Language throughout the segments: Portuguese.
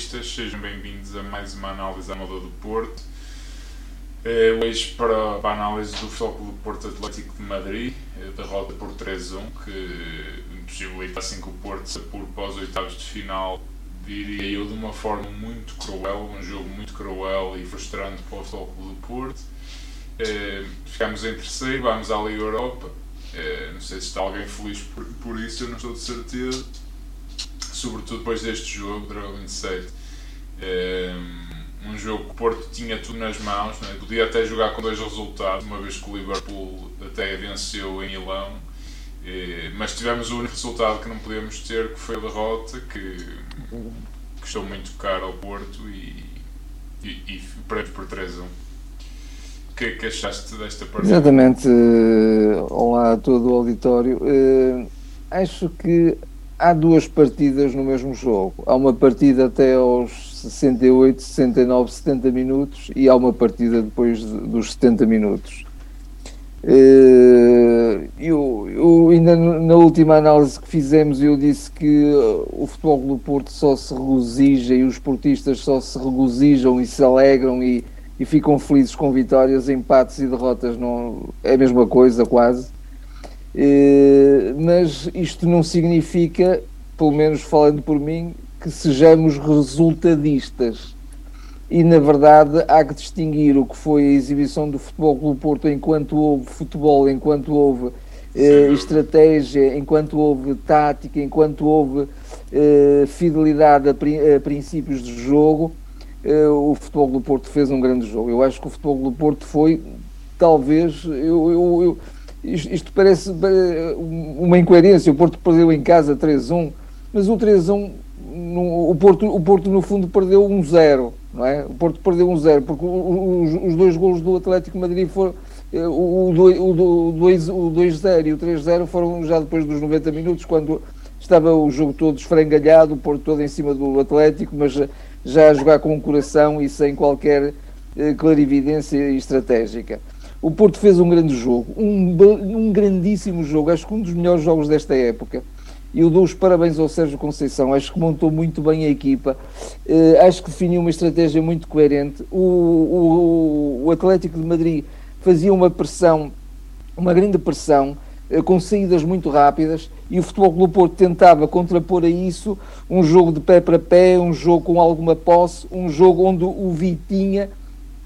Sejam bem-vindos a mais uma análise à moda do Porto. Uh, hoje, para, a análise do Futebol do Porto Atlético de Madrid, uh, derrota por 3-1, que possibilita assim que o Porto se apure para os oitavos de final, diria eu, de uma forma muito cruel, um jogo muito cruel e frustrante para o Futebol do Porto. Uh, ficamos em terceiro, vamos à Liga Europa. não sei se está alguém feliz por, por isso, eu não estou de certeza sobretudo depois deste jogo, Dragão 27. Um, um jogo que o Porto tinha tudo nas mãos, né? podia até jogar com dois resultados, uma vez que o Liverpool até venceu em Milão, mas tivemos o único resultado que não podíamos ter, que foi a derrota, que custou muito caro ao Porto e, e, e prémio por 3 a 1. O que que achaste desta partida? Exatamente. Olá a todo o auditório. Uh, acho que há duas partidas no mesmo jogo. Há uma partida até aos 68, 69, 70 minutos e há uma partida depois dos 70 minutos. Eh, eu, eu, ainda na última análise que fizemos eu disse que o futebol do Porto só se regozija e os portistas só se regozijam e se alegram e, e ficam felizes com vitórias, empates e derrotas não é a mesma coisa quase eh, mas isto não significa, pelo menos falando por mim, que sejamos resultadistas. E na verdade há que distinguir o que foi a exibição do Futebol do Porto enquanto houve futebol, enquanto houve eh, estratégia, enquanto houve tática, enquanto houve eh, fidelidade a, pri a, princípios de jogo. Eh, o Futebol do Porto fez um grande jogo. Eu acho que o Futebol do Porto foi, talvez, eu, eu, eu isto, parece uma incoerência. O Porto perdeu em casa 3-1, mas o 3-1, o Porto, o Porto no fundo perdeu 1-0, não é? O Porto perdeu 1-0, porque os, os, dois golos do Atlético Madrid foram. Eh, o 2-0 e o 3-0 foram já depois dos 90 minutos, quando estava o jogo todo esfrangalhado, o Porto todo em cima do Atlético, mas já a jogar com o coração e sem qualquer eh, clarividência estratégica. O Porto fez um grande jogo, um, um grandíssimo jogo, acho que um dos melhores jogos desta época. E eu dou os parabéns ao Sérgio Conceição, acho que montou muito bem a equipa, uh, acho que definiu uma estratégia muito coerente. O, o, o, Atlético de Madrid fazia uma pressão, uma grande pressão, uh, com saídas muito rápidas, e o Futebol do Porto tentava contrapor a isso um jogo de pé para pé, um jogo com alguma posse, um jogo onde o Vitinha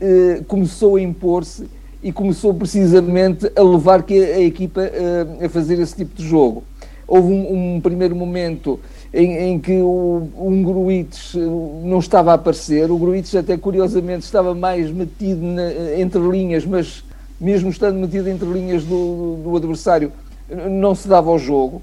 uh, começou a impor-se e começou precisamente a levar que a, equipa uh, a fazer esse tipo de jogo. Houve um, um primeiro momento em, em, que o, um Gruites eh, não estava a aparecer, o Gruites até curiosamente estava mais metido na, entre linhas, mas mesmo estando metido entre linhas do, do, adversário, não se dava ao jogo,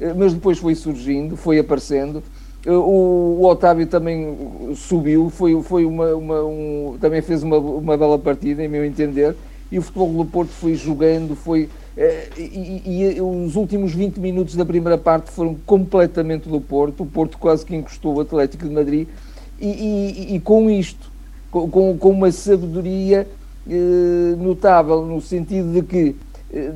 eh, mas depois foi surgindo, foi aparecendo. O, o, Otávio também subiu, foi, foi uma, uma um, também fez uma, uma bela partida, em meu entender, e o Futebol do Porto foi jogando, foi. Eh, e, e, os últimos 20 minutos da primeira parte foram completamente do Porto, o Porto quase que encostou o Atlético de Madrid, e, e, e com isto, com, com uma sabedoria eh, notável, no sentido de que eh,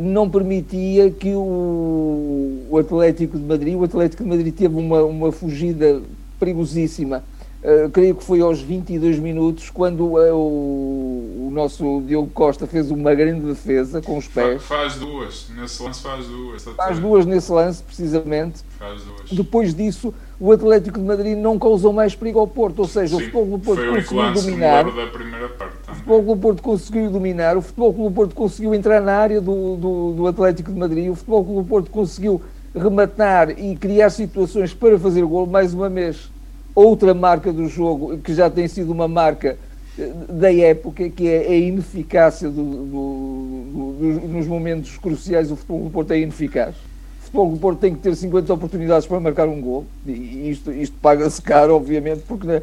não permitia que o, o, Atlético de Madrid, o Atlético de Madrid teve uma, uma fugida perigosíssima Uh, creio que foi aos 22 minutos quando uh, o, o, nosso Diogo Costa fez uma grande defesa com os pés. Faz duas, nesse lance faz duas. Faz duas nesse lance, precisamente. Faz duas. Depois disso, o Atlético de Madrid não causou mais perigo ao Porto, ou seja, Sim, o Futebol do Porto conseguiu dominar. Parte, o Futebol do Porto conseguiu dominar, o Futebol do Porto conseguiu entrar na área do, do, do Atlético de Madrid, o Futebol do Porto conseguiu rematar e criar situações para fazer gol mais uma vez outra marca do jogo, que já tem sido uma marca eh, da época, que é a ineficácia do, do, do, nos momentos cruciais. O futebol do Porto é ineficaz. O futebol do Porto tem que ter 50 oportunidades para marcar um gol, e isto, isto paga-se caro, obviamente, porque. Né,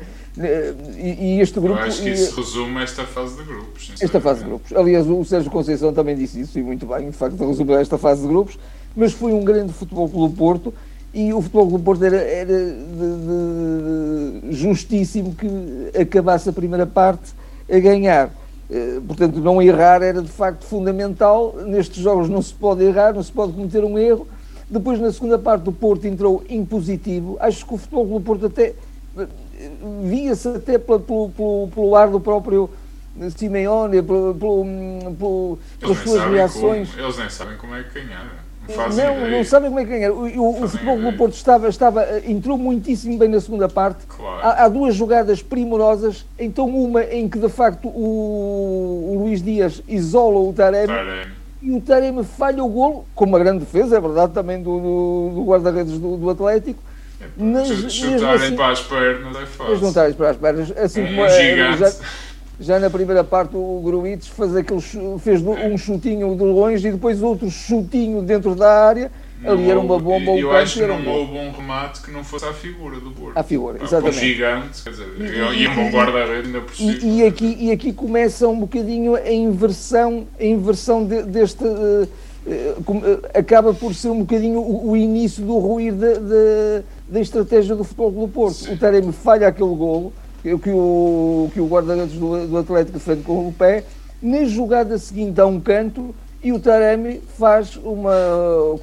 e, e, este grupo. Eu acho que isso resume esta fase de grupos. Esta fase de grupos. Aliás, o Sérgio Conceição também disse isso, e muito bem, de facto, resume esta fase de grupos. Mas foi um grande futebol pelo Porto e o Futebol do Porto era, era de, de, justíssimo que acabasse a primeira parte a ganhar. Eh, portanto, não errar era de facto fundamental. Nestes jogos não se pode errar, não se pode cometer um erro. Depois, na segunda parte, o Porto entrou impositivo. Acho que o Futebol do Porto até via-se até pelo, pelo, pelo ar do próprio Simeone, pelo, pelo, pelo, pelas suas reações. Como, eles nem sabem como é que Não, não sabem como é que ganhar. O, o, o futebol do Porto estava, estava, entrou muitíssimo bem na segunda parte. Claro. Há, há, duas jogadas primorosas. Então, uma em que de facto o, o Luís Dias isola o Taremi. Taremi. E o Taremi falha o golo, com uma grande defesa, é verdade, também do, do, do guarda-redes do, do Atlético. É, mas, chutarem assim, para as pernas é fácil. Juntarem para as pernas, assim um, como um é, já, já, na primeira parte o Gruitch fez, aquele, fez um chutinho de longe e depois outro chutinho dentro da área. Não Ali era uma bomba. Eu acho que não um houve um remate que não fosse à figura do Porto. À figura, exatamente. O gigante, quer dizer, e, e um bom guarda-redes ainda por cima. E, e, aqui, e aqui começa um bocadinho a inversão, a inversão de, deste. Uh, acaba por ser um bocadinho o, início do ruir da, da, da estratégia do futebol do Porto. Sim. O Taremi falha aquele golo que, o, que o guarda-redes do, do Atlético defende com o pé. Na jogada seguinte há um canto e o Taremi faz uma.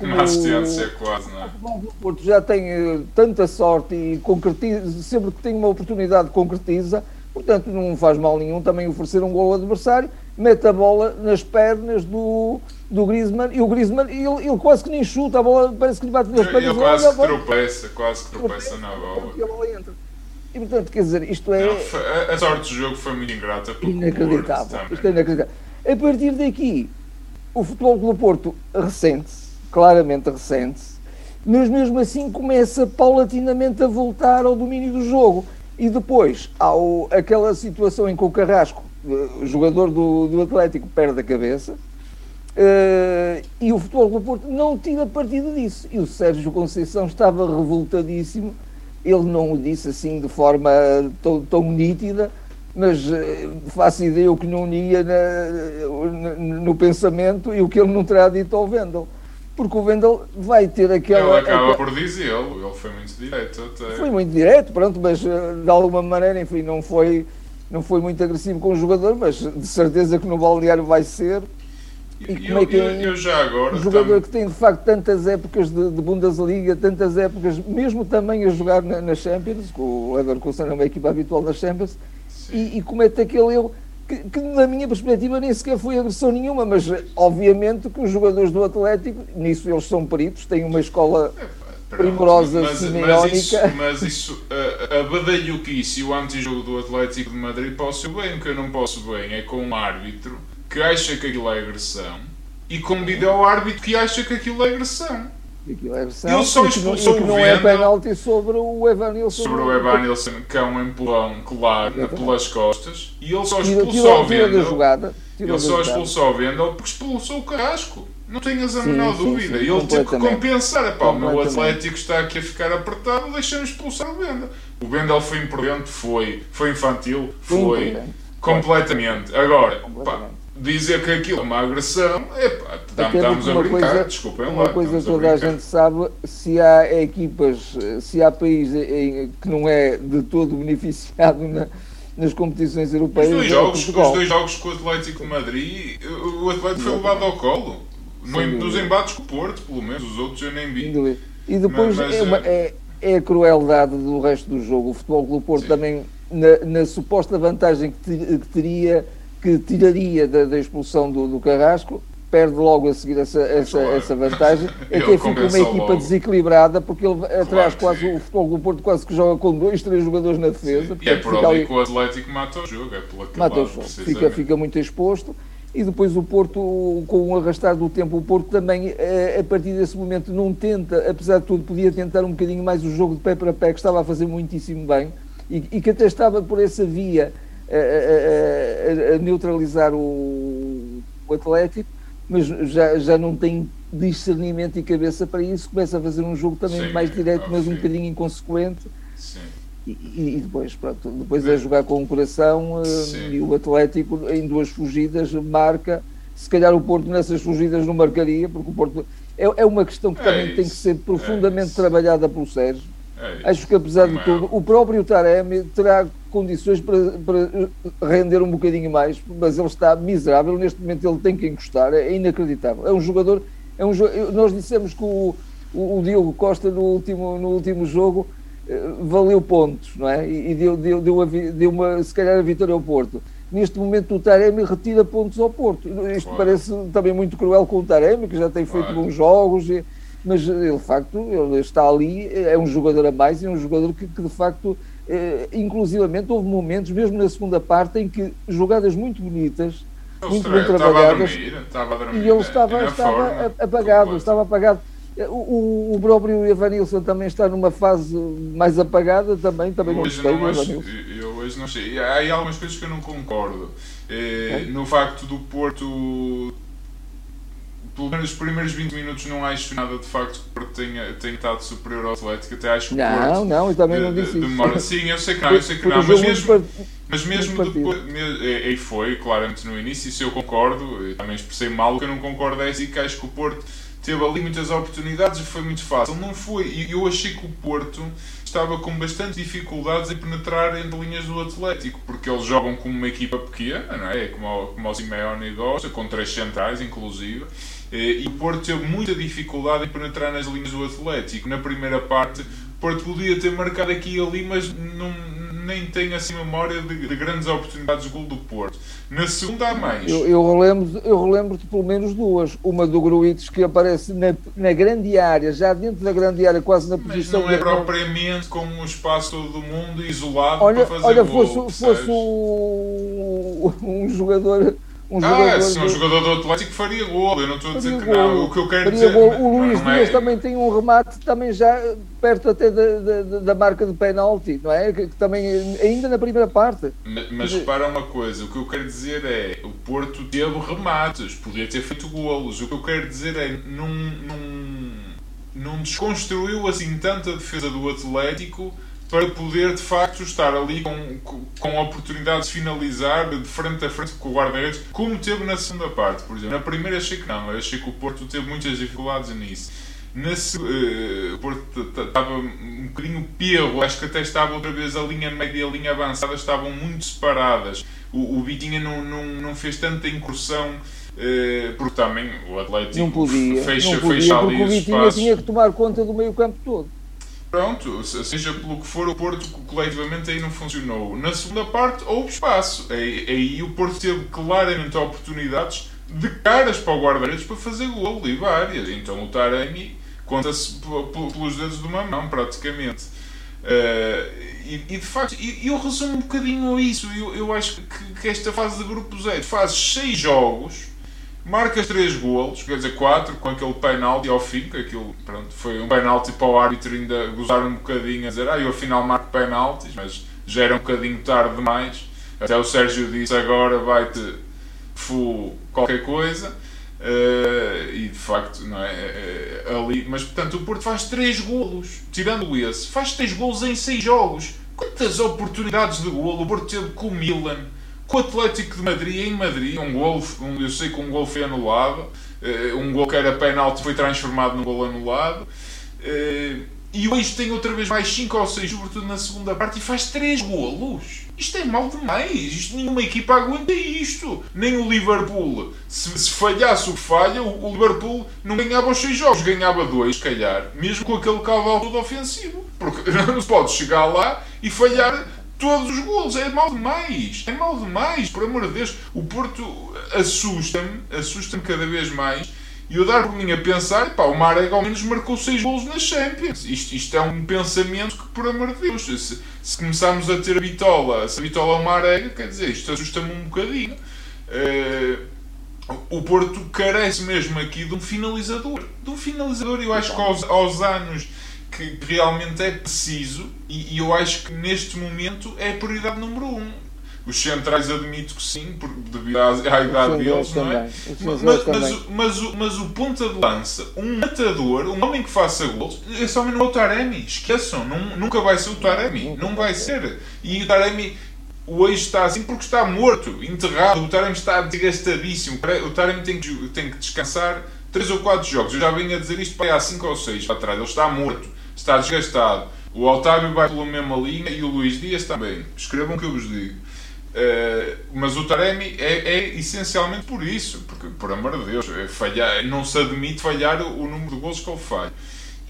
Uma assistência quase, não é? O Porto já tem uh, tanta sorte e concretiza, sempre que tem uma oportunidade, concretiza. Portanto, não faz mal nenhum também oferecer um gol ao adversário, mete a bola nas pernas do, do Griezmann e o Griezmann, ele, ele quase que nem chuta, a bola parece que lhe bate nas pernas. Ele quase que tropeça, quase que tropeça na bola. E a bola entra. E portanto, quer dizer, isto é. Não, a, sorte do jogo foi muito ingrata. Inacreditável. Isto é inacreditável. A partir daqui, o Futebol do Porto ressente-se, claramente ressente-se, mas mesmo assim começa paulatinamente a voltar ao domínio do jogo. E depois há o, aquela situação em que o Carrasco, o jogador do, do Atlético, perde a cabeça. Uh, e o Futebol do Porto não tira partido disso. E o Sérgio Conceição estava revoltadíssimo. Ele não o disse assim de forma tão, tão nítida, mas faço ideia o que não ia na, no pensamento e o que ele não terá dito ao Vendel. Porque o Vendel vai ter aquela. Ele acaba aquela... por dizê-lo, ele foi muito direto até. Foi muito direto, pronto, mas de alguma maneira, enfim, não foi, não foi muito agressivo com o jogador, mas de certeza que no balneário vai ser. E, e como é que eu, eu, agora. Um jogador tam... que tem de facto tantas épocas de, de, Bundesliga, tantas épocas, mesmo também a jogar na, na Champions, o Leverkusen é uma equipa habitual na Champions, e, e, comete aquele erro que, que, na minha perspectiva, nem sequer foi agressão nenhuma, mas obviamente que os jogadores do Atlético, nisso eles são peritos, têm uma escola. primorosa mas. Mas isso, mas isso a, a badalhoquice e o antijogo do Atlético de Madrid posso bem, o que eu não posso bem é com um árbitro que acha que aquilo é agressão e com um vídeo árbitro que acha que aquilo é agressão. Aquilo é agressão. Ele só expulsou o não é penalti sobre o Evanilson. Sobre o Evanilson, que é um empurrão claro É pelas costas. E ele só expulsou o Vendel. Ele só expulsou o Vendel porque expulsou o Carrasco. Não tenhas a Sim, menor sim, dúvida. sim, e ele teve que compensar. Epá, o meu. Atlético está aqui a ficar apertado, deixa-me expulsar o Vendel. O Vendel foi imprudente, foi. Foi infantil, Foi completamente. Agora, pá, Completamente. Dizer que aquilo é uma agressão, epá, estamos a brincar, coisa- desculpem lá. Uma coisa toda a brincar. gente sabe, se há equipas, se há país em- que não é de todo beneficiado na- nas competições Os europeias, dois, é jogos, os dois jogos com o Atlético Madrid, o Atlético foi levado ao colo. No, nos embates com o Porto, pelo menos, os outros eu nem vi. E depois Mas- mas, é, uma- é- é a crueldade do resto do jogo. O Futebol Clube Porto Sim. também, na, na suposta vantagem que, ti- que teria, que tiraria da, da expulsão do, do Carrasco, perde logo a seguir essa, essa, essa vantagem. Até fica uma equipa logo. desequilibrada, porque ele atrás que quase o Futebol Clube Porto quase que joga com dois, três jogadores na defesa. E é por ali ali- que o Atlético mata o jogo, é pelo mata o jogo, fica, fica muito exposto. E depois o Porto, com o arrastar do tempo, o Porto também, eh, a partir desse momento, não tenta, apesar de tudo, podia tentar um bocadinho mais o jogo de pé para pé, que estava a fazer muitíssimo bem, e, e que até estava por essa via a, a- neutralizar o, o Atlético, mas já, já não tem discernimento e cabeça para isso, começa a fazer um jogo também Sim, mais direto, mas um fim. bocadinho inconsequente. Sim. E, e- depois, pronto, depois é jogar com o coração eh, Sim. e o Atlético em duas fugidas marca. Se calhar o Porto nessas fugidas não marcaria, porque o Porto é, é uma questão que É também tem que ser profundamente é trabalhada pelo Sérgio. É. Acho que apesar de Não tudo, o próprio Taremi terá condições para, para render um bocadinho mais, mas ele está miserável. Neste momento ele tem que encostar, é inacreditável. É um jogador. É um, nós dissemos que o, o, o Diogo Costa no último, no último jogo valeu pontos, não é? E, deu, deu, deu, deu uma, se calhar a vitória ao Porto. Neste momento o Taremi retira pontos ao Porto. Isto claro. parece também muito cruel com o Taremi, que já tem feito claro. bons jogos, mas ele de facto ele está ali, é um jogador a mais e é um jogador que, que de facto, eh, inclusivamente houve momentos, mesmo na segunda parte, em que jogadas muito bonitas, muito bem trabalhadas, a dormir, e ele estava, estava apagado, estava apagado. O, o próprio Evanilson também está numa fase mais apagada, também, também não gostei não acho, Eu hoje não sei. Há aí algumas coisas que eu não concordo. Eh, é. No facto do Porto pelo menos os primeiros 20 minutos não acho nada de facto que o Porto tenha, tenha estado superior ao Atlético, até acho que o Porto não, não, eu também não disse demora. Isso. Sim, eu sei que não, eu sei que não, mas mesmo, mas mesmo depois, e foi claramente no início, isso eu concordo, eu também expressei mal, o que eu não concordo é assim que acho que o Porto teve ali muitas oportunidades e foi muito fácil. Não foi, eu achei que o Porto estava com bastante dificuldades em penetrar entre linhas do Atlético, porque eles jogam como uma equipa pequena, não é? Como, como o Simeone gosta, com três centrais, inclusive. E o Porto teve muita dificuldade em penetrar nas linhas do Atlético. Na primeira parte, Porto podia ter marcado aqui e ali, mas não, nem tem assim memória de, de, grandes oportunidades de gol do Porto. Na segunda há mais. Eu, eu relembro, eu relembro de pelo menos duas. Uma do Gruites que aparece na, na grande área, já dentro da grande área, quase na Mas posição. não é propriamente com o espaço do mundo isolado olha, para fazer olha, gol. Fosse, fosse um, um jogador um ah. Se um jogador do Atlético faria gol, eu não estou a dizer que não. O que eu quero dizer. Gol. O Luís Dias é... também tem um remate também já perto até da, da, da marca de penalti, não é? Que, que, também ainda na primeira parte. Mas, mas repara uma coisa, o que eu quero dizer é o Porto teve remates, podia ter feito golos. O que eu quero dizer é não, não, não desconstruiu assim tanta defesa do Atlético para poder de facto estar ali com, com a oportunidade de finalizar de frente a frente com o guarda-redes, como teve na segunda parte, por exemplo. Na primeira achei que não, achei que o Porto teve muitas dificuldades nisso. Na, uh, o Porto estava um bocadinho perro, acho que até estava outra vez a linha média e a linha avançada estavam muito separadas. O, o Vitinha não, não, não fez tanta incursão. Uh, porque também o Atlético não podia, fecha, não podia, fecha ali o Vitinha tinha que tomar conta do meio campo todo. Pronto, seja pelo que for, o Porto coletivamente aí não funcionou. Na segunda parte houve espaço. Aí, aí o Porto teve claramente oportunidades de caras para o guarda-redes para fazer gol e várias. Então o Taremi conta-se pelos dedos de uma mão, praticamente. Uh, e, e, de facto, eu resumo um bocadinho isso. Eu, eu acho que, que esta fase de grupos é: fazes seis jogos marcas 3 golos, quer dizer 4, com aquele penalti ao fim, que aquilo pronto, foi um penalti para o árbitro ainda gozar um bocadinho a dizer, ah, eu afinal marco penaltis, mas já era um bocadinho tarde demais. Até o Sérgio disse agora vai-te fu qualquer coisa. Uh, e de facto, não é? Uh, ali, mas portanto, o Porto faz 3 golos, tirando esse, faz 3 golos em 6 jogos. Quantas oportunidades de golo o Porto teve com o Milan? Com o Atlético de Madrid em Madrid, um gol, um, eu sei que um gol foi anulado, uh, um gol que era penalti foi transformado num gol anulado. Uh, e hoje tem outra vez mais 5 ou 6, sobretudo na segunda parte, e faz 3 golos. Isto é mal demais. Isto, nenhuma equipa aguenta isto. Nem o Liverpool. Se, se falhasse o que falha, o, o, Liverpool não ganhava os 6 jogos, ganhava 2, se calhar. Mesmo com aquele caudal todo ofensivo. Porque não se pode chegar lá e falhar todos os golos. É mal demais. É mal demais, por amor de Deus. O Porto assusta-me, assusta-me cada vez mais. E eu dar por mim a pensar, pá, o Marega ao menos marcou 6 golos na Champions. Isto, isto é um pensamento que, por amor de Deus, se, se começarmos a ter a bitola, se a bitola é o Marega, quer dizer, isto assusta-me um bocadinho. Uh, o Porto carece mesmo aqui de um finalizador. De um finalizador, eu acho que aos, aos anos que realmente é preciso e, e, eu acho que neste momento é a prioridade número um. Os centrais admito que sim, por, devido à, à idade deles, não é? Mas, mas, mas, mas, o, mas o ponta de lança, um matador, um homem que faça gols, esse homem não é o Taremi. Esqueçam, não, nunca vai ser o Taremi. Não vai ser. E o Taremi hoje está assim porque está morto, enterrado. O Taremi está desgastadíssimo. O Taremi tem que, tem que descansar 3 ou 4 jogos. Eu já venho a dizer isto para há 5 ou 6 atrás. Ele está morto está desgastado. O Otávio vai pela mesma linha e o Luís Dias também. Escrevam o que eu vos digo. Uh, mas o Taremi é, é, essencialmente por isso, porque, por amor de Deus, é falhar, não se admite falhar o, o número de gols que ele falha.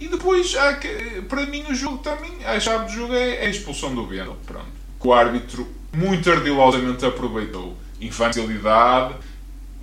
E depois, há que, para mim, o jogo também, a chave do jogo é, é a expulsão do Bendel. Pronto. Que o árbitro muito ardilosamente aproveitou. Infantilidade,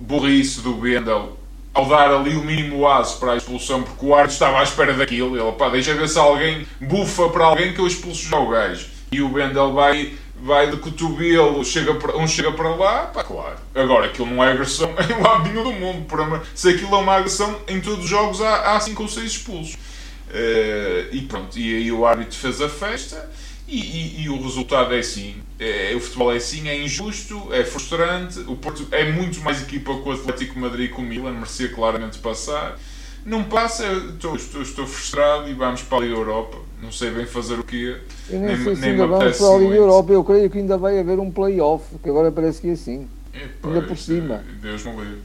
burrice do Bendel ao dar ali o mínimo aço para a expulsão, porque o árbitro estava à espera daquilo. Ele, pá, deixa ver se alguém bufa para alguém que eu expulso já o gajo. E o Bendel vai vai de cotovelo, chega para, um chega para lá, pá, claro. Agora, aquilo não é agressão em lado nenhum do mundo. Para, se aquilo é uma agressão, em todos os jogos há 5 ou 6 expulsos. Uh, e pronto, e aí o árbitro fez a festa e, e, e o resultado é assim. É, o futebol é assim, é injusto, é frustrante. O Porto é muito mais equipa que o Atlético Madrid e com o Milan, merecia claramente passar. Não passa, estou, estou, estou frustrado e vamos para a Liga Europa. Não sei bem fazer o quê. Eu nem, nem sei se ainda vamos para a Liga Europa. Eu creio que ainda vai haver um play-off, que agora parece que é assim. Epa, ainda por cima. Deus me livre.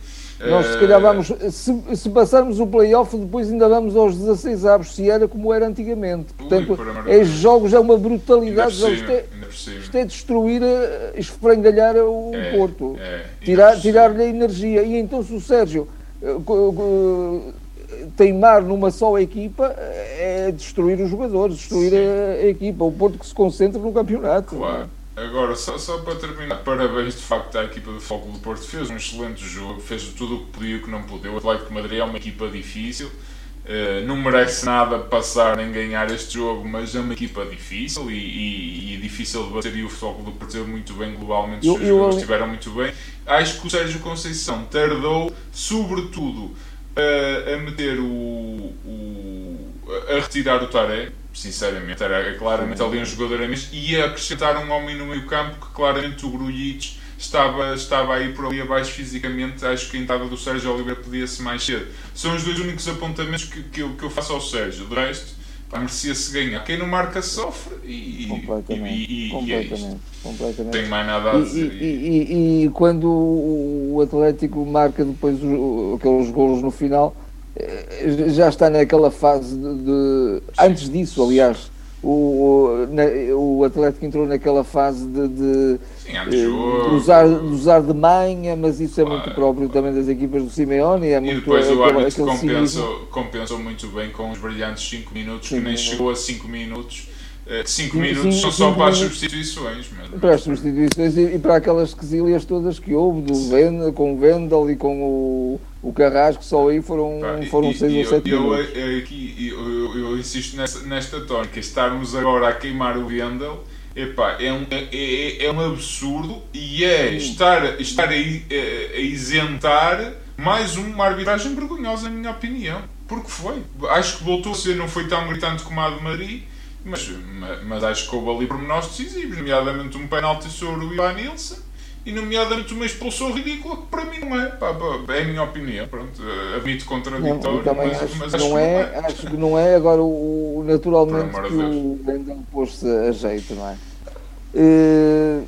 Nós, se calhar, vamos, se, se passarmos o playoff, depois ainda vamos aos 16 avos, se era como era antigamente. Portanto, Ui, é jogos, é uma brutalidade. Cima, isto, é, isto, é, destruir, eh, esfrangalhar o é, Porto, é, tirar-lhe tirar a energia. E então, se o Sérgio uh, teimar numa só equipa, é destruir os jogadores, destruir a, a, equipa. O Porto que se concentra no campeonato. Claro. Agora, só, só para terminar, parabéns de facto à equipa do Foco do Porto, fez um excelente jogo, fez tudo o que podia e o que não podia. O Atlético Madrid é uma equipa difícil, uh, não merece nada passar nem ganhar este jogo, mas é uma equipa difícil e, e, e difícil de bater. E o Foco do Porto teve muito bem globalmente, os jogadores estiveram muito bem. Acho que o Sérgio Conceição tardou, sobretudo, uh, a meter o, o. a retirar o Taré sinceramente. Era claramente ali um jogador a menos e acrescentar um homem no meio campo que claramente o Grujic estava, estava aí por ali abaixo fisicamente. Acho que a entrada do Sérgio Oliveira podia-se mais cedo. São os dois únicos apontamentos que, que, eu, que eu faço ao Sérgio. De resto, merecia-se ganhar. Quem não marca sofre e, completamente, e, e, completamente, e é completamente. Tem mais nada a dizer. E, e, quando o Atlético marca depois aqueles golos no final já está naquela fase de, de antes disso, aliás, o, na, o Atlético entrou naquela fase de, de, Sim, de, eh, usar, de usar de manha, mas isso é muito próprio também das equipas do Simeone. É e muito, depois o árbitro compensou, compensou muito bem com os brilhantes 5 minutos, que nem chegou a 5 minutos 5 é, minutos são só para as substituições. Mas... Para as substituições e, e, para aquelas quesilhas todas que houve, do Venda, com o Vendel e com o, o Carrasco, só aí foram 6 foram ou 7 minutos. Eu, aqui, eu, eu, insisto nesta, nesta tónica, estarmos agora a queimar o Vendel. Epá, é, um, é, é, é um absurdo e é estar, estar a, a, a isentar mais uma arbitragem vergonhosa, na minha opinião. Porque foi. Acho que voltou a ser, não foi tão gritante como a de Madrid mas, mas acho que houve ali pormenores decisivos, nomeadamente um penalti sobre o Ivan Nilsson e nomeadamente uma expulsão ridícula que para mim não é, pá, pá, é a minha opinião, pronto, admito contraditório, não, mas, acho mas acho não é, é, acho que não é, agora o, naturalmente que o Bendel pôs-se a jeito, não é? Uh,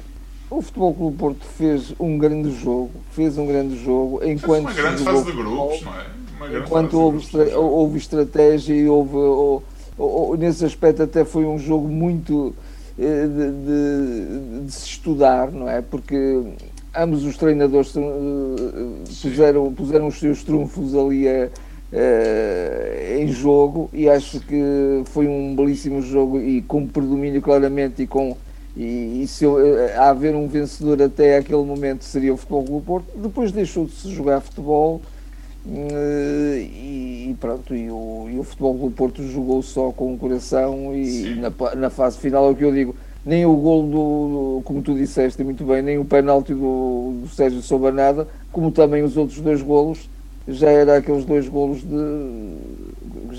o Futebol Clube Porto fez um grande jogo, fez um grande jogo, enquanto fez uma grande fase de grupos, não é? enquanto houve, estra houve estratégia e houve, houve nesse aspecto até foi um jogo muito eh, de, de, de, se estudar, não é? Porque ambos os treinadores eh, puseram, puseram os seus trunfos ali a, a, em jogo e acho que foi um belíssimo jogo e com predomínio claramente e com e, e se eu, eh, a haver um vencedor até aquele momento seria o Futebol do Porto, depois deixou de se jogar futebol eh, e, e, pronto, e o, e o Futebol do Porto jogou só com o coração e, na, na, fase final é o que eu digo, nem o gol do, do, como tu disseste muito bem, nem o penalti do, do Sérgio Souba nada, como também os outros dois golos já era aqueles dois golos de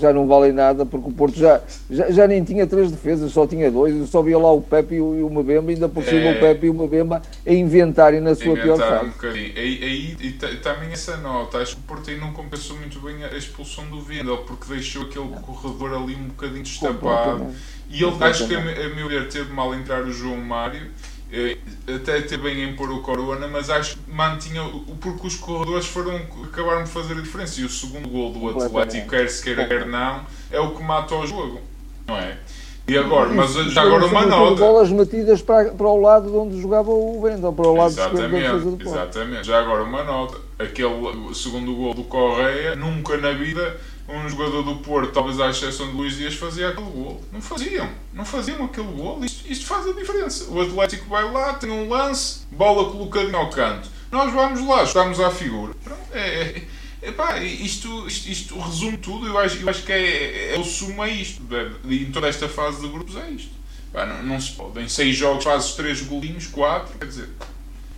já não valem nada, porque o Porto já, já, já nem tinha três defesas, só tinha dois, eu só via lá o Pepe e o, e Mbemba, ainda por cima é... o Pepe e o Mbemba a inventarem na sua pior fase. Um bocadinho. Aí, aí, e, e, também essa nota, acho que o Porto aí não compensou muito bem a expulsão do Vendel, porque deixou aquele corredor ali um bocadinho destapado. E ele, acho que a, a meu ver, teve mal entrar o João Mário até ter bem em pôr o Corona, mas acho que mantinha, porque os corredores foram, acabaram de fazer a diferença. E o segundo gol do Atlético, quer se queira, quer não, é o que mata o jogo, não é? E agora, mas já agora uma nota. bolas metidas para, para o lado onde jogava o Vendel, para o lado exatamente, do Exatamente, já agora uma nota. Aquele segundo gol do Correia, nunca na vida um jogador do Porto, talvez à exceção de Luís Dias, fazia aquele gol. Não faziam, não faziam aquele gol. Isto, isto faz a diferença. O Atlético vai lá, tem um lance, bola colocadinha ao canto. Nós vamos lá, estamos à figura. É, é, Epá, isto, isto, isto, resume tudo. Eu acho, eu acho que é, é, o sumo a isto. Em toda esta fase de grupos é isto. Epá, não, não, se pode. Em seis jogos fazes três golinhos, quatro. Quer dizer,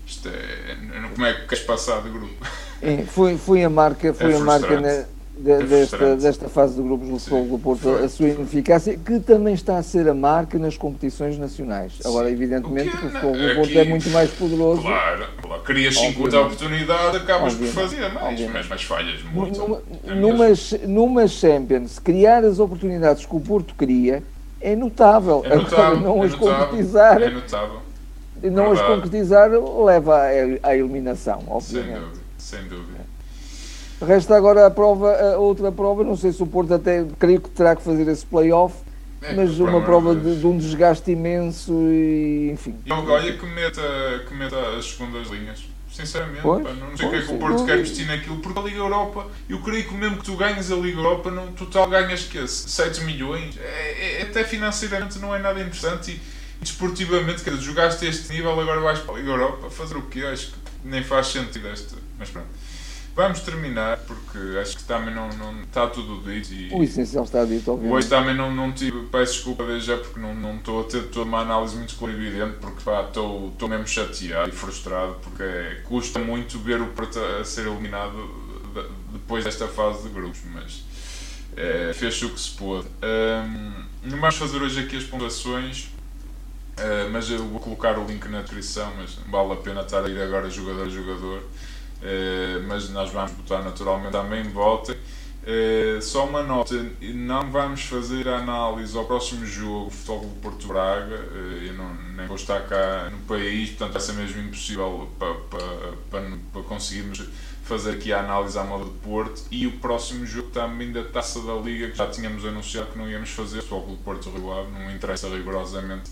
isto é. Como é que queres passar de grupo? É, foi, foi a marca, foi é a marca na, de, é desta, desta fase de grupos do Futebol do Porto, a sua ineficácia, que também está a ser a marca nas competições nacionais. Sim. Agora, evidentemente, o que o Futebol do Porto é muito mais poderoso. Claro, claro. querias 50 oportunidades, acabas por fazer mais, mas, mas falhas muito. Numa, é numas, numas Champions, criar as oportunidades que o Porto queria é notável. É notável Agora, não é as concretizar. É notável. Não Verdade. as concretizar leva à, à eliminação, obviamente. Sem dúvida, sem dúvida. Resta agora a prova, a outra prova, não sei se o Porto até creio que terá que fazer esse play-off, é, mas uma prova de, de, um desgaste imenso e enfim. E olha que meta, que meta as segundas linhas. Sinceramente, pois, pá, não sei o que é que o Porto quer investir naquilo, porque a Liga Europa, eu creio que mesmo que tu ganhes a Liga Europa, no total ganhas que 7 milhões, é, é, até financeiramente não é nada interessante e desportivamente, quer dizer, jogaste este nível, agora vais para a Liga Europa, fazer o quê? Acho que nem faz sentido esta, mas pronto. Vamos terminar, porque acho que também não, não está tudo dito. E o essencial está dito, obviamente. Hoje também não, não tive, peço desculpa desde já, porque não, não estou a ter toda uma análise muito clarividente, porque pá, estou, estou mesmo chateado e frustrado, porque é, custa muito ver o Porto a ser eliminado depois desta fase de grupos, mas é, fez o que se pôde. Um, não vamos fazer hoje aqui as pontuações, uh, mas eu vou colocar o link na descrição, mas vale a pena estar a ir agora jogador a jogador. Uh, mas nós vamos botar naturalmente também votem. Uh, só uma nota, não vamos fazer a análise ao próximo jogo, Futebol do Porto Braga, uh, eu não, nem vou estar cá no país, portanto vai ser mesmo impossível para, para, conseguirmos fazer aqui a análise à moda de Porto. E o próximo jogo também da Taça da Liga, que já tínhamos anunciado que não íamos fazer, Futebol do Porto Rio Ave, não interessa rigorosamente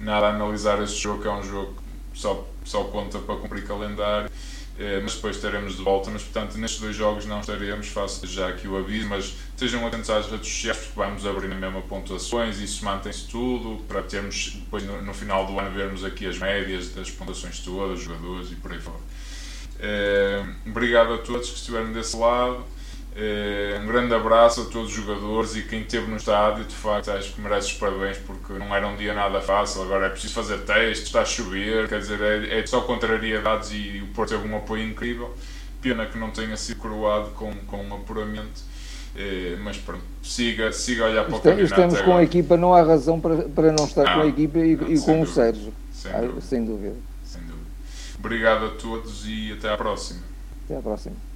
nada analisar este jogo, que é um jogo que só, só conta para cumprir calendário. eh, mas depois estaremos de volta. Mas portanto, nestes dois jogos não estaremos, faço já aqui o aviso, mas estejam atentos às redes sociais porque vamos abrir na mesma pontuações, isso mantém-se tudo para termos depois no, no, final do ano vermos aqui as médias das pontuações todas, jogadores e por aí fora. Eh, obrigado a todos que estiveram desse lado. Uh, um grande abraço a todos os jogadores e quem esteve no estádio, de facto, acho que mereces parabéns porque não era um dia nada fácil. Agora é preciso fazer testes, está a chover, quer dizer, é, é só contrariedades e o Porto teve um apoio incrível. Pena que não tenha sido coroado com, com um apuramento. Uh, mas pronto, siga, siga a olhar para o campeonato. Estamos com a equipa, não há razão para, para não estar não, com a equipa e, e com dúvida, o Sérgio. Sem, ah, dúvida. sem dúvida. Sem dúvida. Obrigado a todos e até à próxima. Até à próxima.